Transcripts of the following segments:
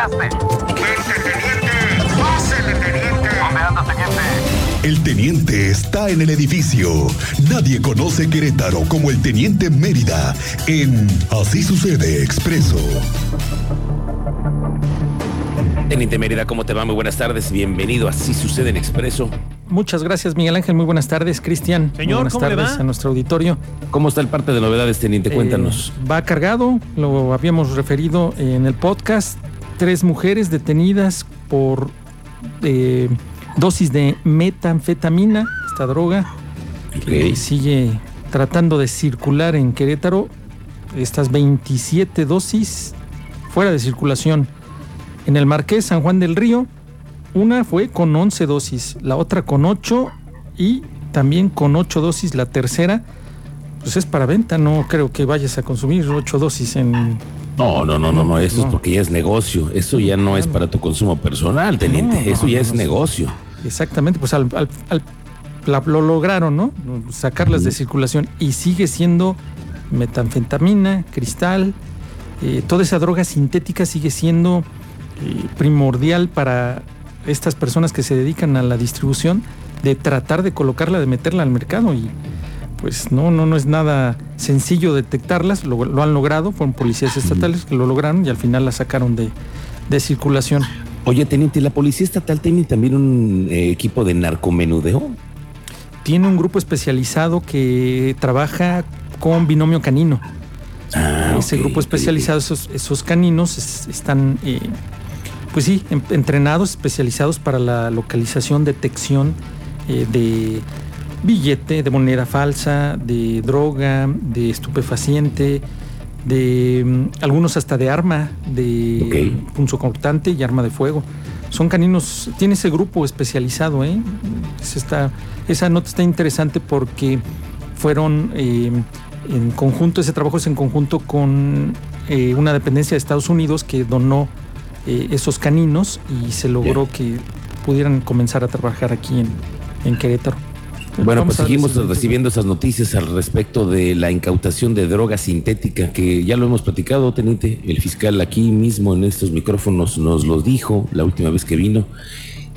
llegaste? teniente! ¡Pásele, teniente! ¿Dónde anda, teniente? El teniente está en el edificio. Nadie conoce Querétaro como el teniente Mérida en Así sucede expreso. Teniente Mérida, ¿cómo te va? Muy buenas tardes. Bienvenido a Así sucede en expreso. Muchas gracias, Miguel Ángel. Muy buenas tardes, Cristian. Señor, buenas ¿cómo le tardes va? a nuestro auditorio. ¿Cómo está el parte de novedades, teniente? Cuéntanos. Eh, va cargado, lo habíamos referido en el podcast. Tres mujeres detenidas por eh, dosis de metanfetamina, esta droga, que sigue tratando de circular en Querétaro. Estas 27 dosis fuera de circulación. En el Marqués San Juan del Río, una fue con 11 dosis, la otra con 8 y también con 8 dosis la tercera. Pues es para venta, no creo que vayas a consumir 8 dosis en... No, no, no, no, no. Eso es porque ya es negocio. Eso ya no es para tu consumo personal, teniente. No, Eso ya es negocio. Exactamente, pues al, al- al- la- lo lograron, ¿no? Sacarlas de circulación y sigue siendo metanfetamina, cristal, eh, toda esa droga sintética sigue siendo eh, primordial para estas personas que se dedican a la distribución de tratar de colocarla, de meterla al mercado y pues no, no, no es nada sencillo detectarlas, lo, lo han logrado, fueron policías estatales que lo lograron y al final la sacaron de, de circulación. Oye, teniente, ¿la policía estatal tiene también un eh, equipo de narcomenudeo? tiene un grupo especializado que trabaja con binomio canino. Ah, Ese grupo especializado, esos, esos caninos es- están, eh, pues sí, en- entrenados, especializados para la localización, detección eh, de billete, de moneda falsa, de droga, de estupefaciente, de mm, algunos hasta de arma, de Ok. punzocortante y arma de fuego. Son caninos, tiene ese grupo especializado, ¿eh? Es esta- esa nota está interesante porque fueron eh, en conjunto, ese trabajo es en conjunto con eh, una dependencia de Estados Unidos que donó eh, esos caninos y se logró que pudieran comenzar a trabajar aquí en, en Querétaro. Bueno, Vamos pues seguimos recibiendo esas noticias al respecto de la incautación de droga sintética, que ya lo hemos platicado, teniente. El fiscal aquí mismo en estos micrófonos nos lo dijo la última vez que vino.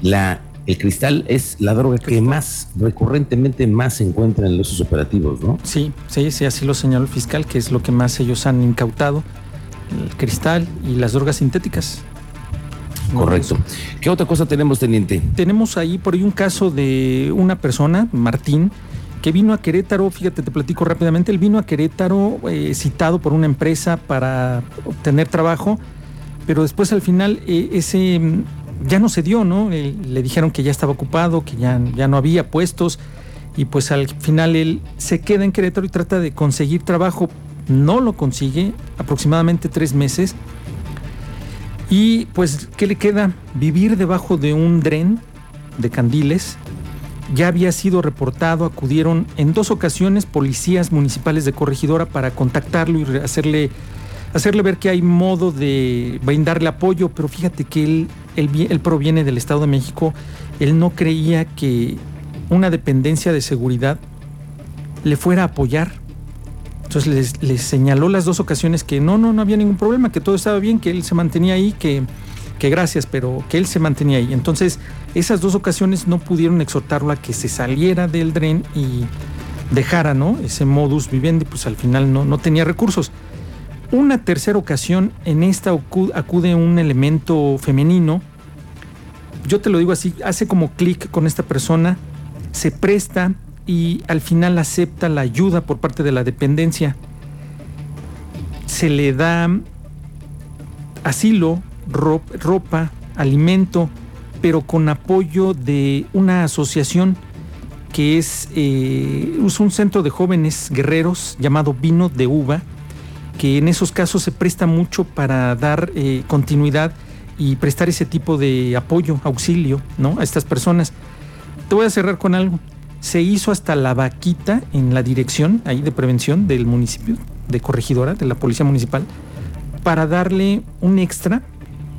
La, el cristal es la droga que más, recurrentemente más se encuentra en los operativos, ¿no? Sí, sí, sí, así lo señaló el fiscal, que es lo que más ellos han incautado, el cristal y las drogas sintéticas. Correcto. ¿Qué otra cosa tenemos, teniente? Tenemos ahí por ahí un caso de una persona, Martín, que vino a Querétaro, fíjate, te platico rápidamente, él vino a Querétaro eh, citado por una empresa para obtener trabajo, pero después al final eh, ese mm, ya no se dio, ¿no? Eh, le dijeron que ya estaba ocupado, que ya, ya no había puestos, y pues al final él se queda en Querétaro y trata de conseguir trabajo, no lo consigue, aproximadamente tres meses, y pues, ¿qué le queda? Vivir debajo de un dren de candiles. Ya había sido reportado, acudieron en dos ocasiones policías municipales de Corregidora para contactarlo y hacerle, hacerle ver que hay modo de brindarle apoyo, pero fíjate que él, él proviene del Estado de México, él no creía que una dependencia de seguridad le fuera a apoyar. Entonces les, señaló las dos ocasiones que no, no, no había ningún problema, que todo estaba bien, que él se mantenía ahí, que, que gracias, pero que él se mantenía ahí. Entonces, esas dos ocasiones no pudieron exhortarlo a que se saliera del dren y dejara, ¿no? Ese modus vivendi, pues al final no, no tenía recursos. Una tercera ocasión, en esta acu- acude un elemento femenino. Yo te lo digo así, hace como clic con esta persona, se presta y al final acepta la ayuda por parte de la dependencia. Se le da asilo, ro- ropa, alimento, pero con apoyo de una asociación que es, eh, es un centro de jóvenes guerreros llamado Vino de Uva, que en esos casos se presta mucho para dar eh, continuidad y prestar ese tipo de apoyo, auxilio, ¿no? A estas personas. Te voy a cerrar con algo. Se hizo hasta la vaquita en la dirección ahí de prevención del municipio de Corregidora, de la Policía Municipal, para darle un extra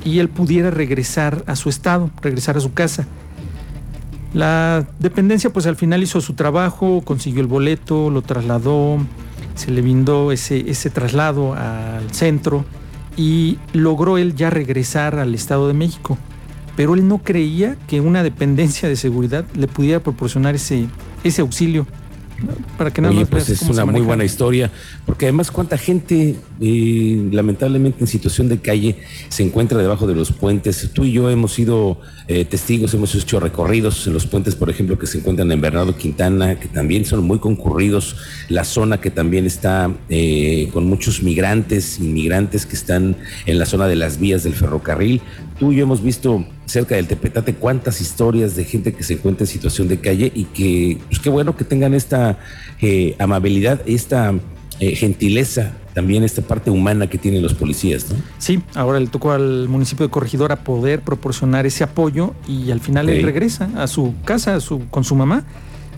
y él pudiera regresar a su estado, regresar a su casa. La dependencia pues al final hizo su trabajo, consiguió el boleto, lo trasladó, se le brindó ese, ese traslado al centro y logró él ya regresar al Estado de México. Pero él no creía que una dependencia de seguridad le pudiera proporcionar ese, ese auxilio. Para que nada pues es una muy buena historia, porque además cuánta gente eh, lamentablemente en situación de calle se encuentra debajo de los puentes. Tú y yo hemos sido eh, testigos, hemos hecho recorridos en los puentes, por ejemplo, que se encuentran en Bernardo Quintana, que también son muy concurridos, la zona que también está eh, con muchos migrantes, inmigrantes que están en la zona de las vías del ferrocarril. Tú y yo hemos visto cerca del Tepetate cuántas historias de gente que se encuentra en situación de calle y que, pues qué bueno que tengan esta eh, amabilidad, esta eh, gentileza, también esta parte humana que tienen los policías, ¿no? Sí, ahora le tocó al municipio de Corregidora poder proporcionar ese apoyo y al final él regresa a su casa, a su, con su mamá,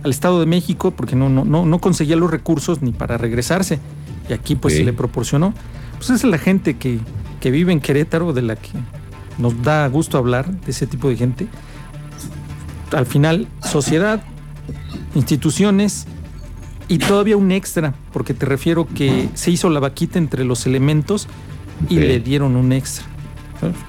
al Estado de México, porque no, no, no, no conseguía los recursos ni para regresarse. Y aquí pues se le proporcionó. Pues es la gente que, que vive en Querétaro, de la que nos da gusto hablar de ese tipo de gente. Al final, sociedad, instituciones y todavía un extra, porque te refiero que se hizo la vaquita entre los elementos y le dieron un extra.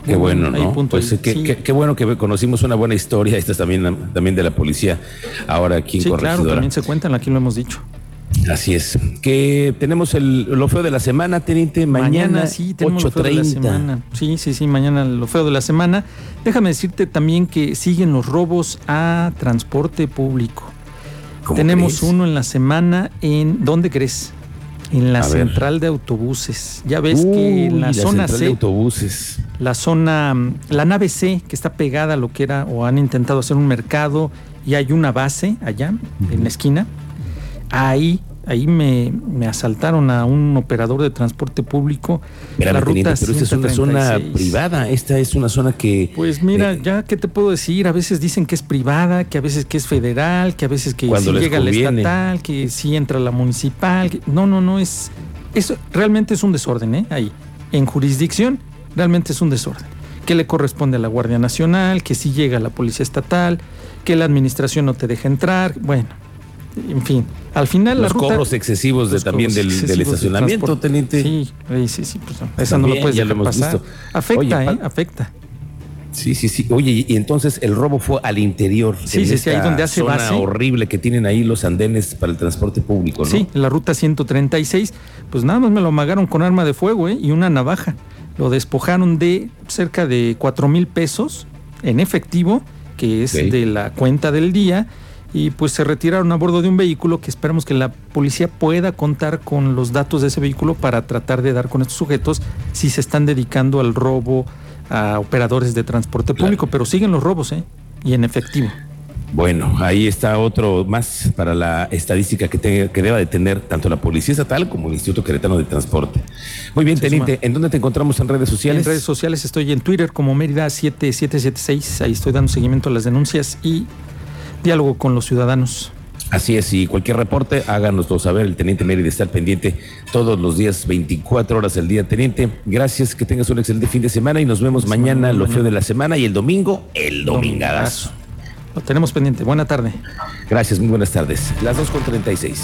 Qué bueno, ¿no? Pues, qué, bueno que conocimos una buena historia, esta es también, también de la policía, ahora aquí en sí, Claro, también se cuentan, aquí lo hemos dicho. Así es. Que tenemos el, lo feo de la semana, teniente. Mañana, sí, tenemos lo feo de la semana. Sí, sí, sí, mañana lo feo de la semana. Déjame decirte también que siguen los robos a transporte público. Tenemos uno en la semana en. ¿Dónde crees? En la central de autobuses. Ya ves que en la, zona C. De autobuses. La zona. La nave C, que está pegada a lo que era, o han intentado hacer un mercado, y hay una base allá, en la esquina. Ahí ahí me, asaltaron a un operador de transporte público. la ruta pero esta es una zona privada, esta es una zona que... Pues mira, eh, ya, ¿qué te puedo decir? A veces dicen que es privada, que a veces que es federal, que a veces que sí llega la estatal, que sí entra la municipal. no, no, no, es... Eso realmente es un desorden, ¿eh? Ahí. En jurisdicción, realmente es un desorden. Que le corresponde a la Guardia Nacional, que sí llega la Policía Estatal, que la administración no te deja entrar. Bueno, en fin, al final los cobros excesivos de, también del, estacionamiento, teniente. Sí, sí, sí, pues, esa no puedes ya lo hemos Visto. Afecta, ¿eh? Afecta. Sí, sí, sí. Oye, y entonces el robo fue al interior. Sí, sí, sí, ahí donde hace zona base. horrible que tienen ahí los andenes para el transporte público, ¿no? Sí, la ruta 136, pues nada más me lo amagaron con arma de fuego ¿eh? y una navaja. Lo despojaron de cerca de cuatro mil pesos en efectivo, que es de la cuenta del día y pues se retiraron a bordo de un vehículo que esperamos que la policía pueda contar con los datos de ese vehículo para tratar de dar con estos sujetos si se están dedicando al robo a operadores de transporte público, pero siguen los robos, ¿eh? Y en efectivo. Bueno, ahí está otro más para la estadística que, que deba de tener tanto la Policía Estatal como el Instituto Queretano de Transporte. Muy bien, Teniente, ¿en dónde te encontramos en redes sociales? En redes sociales estoy en Twitter como Mérida7776, ahí estoy dando seguimiento a las denuncias y diálogo con los ciudadanos. Así es, y cualquier reporte, háganoslo saber. El teniente Mérida está al pendiente todos los días, 24 horas al día. Teniente, gracias, que tengas un excelente fin de semana y nos vemos mañana, lo feo de la semana y el domingo, el domingadazo. Lo tenemos pendiente. Buena tarde. Gracias, muy buenas tardes. Las 2.36.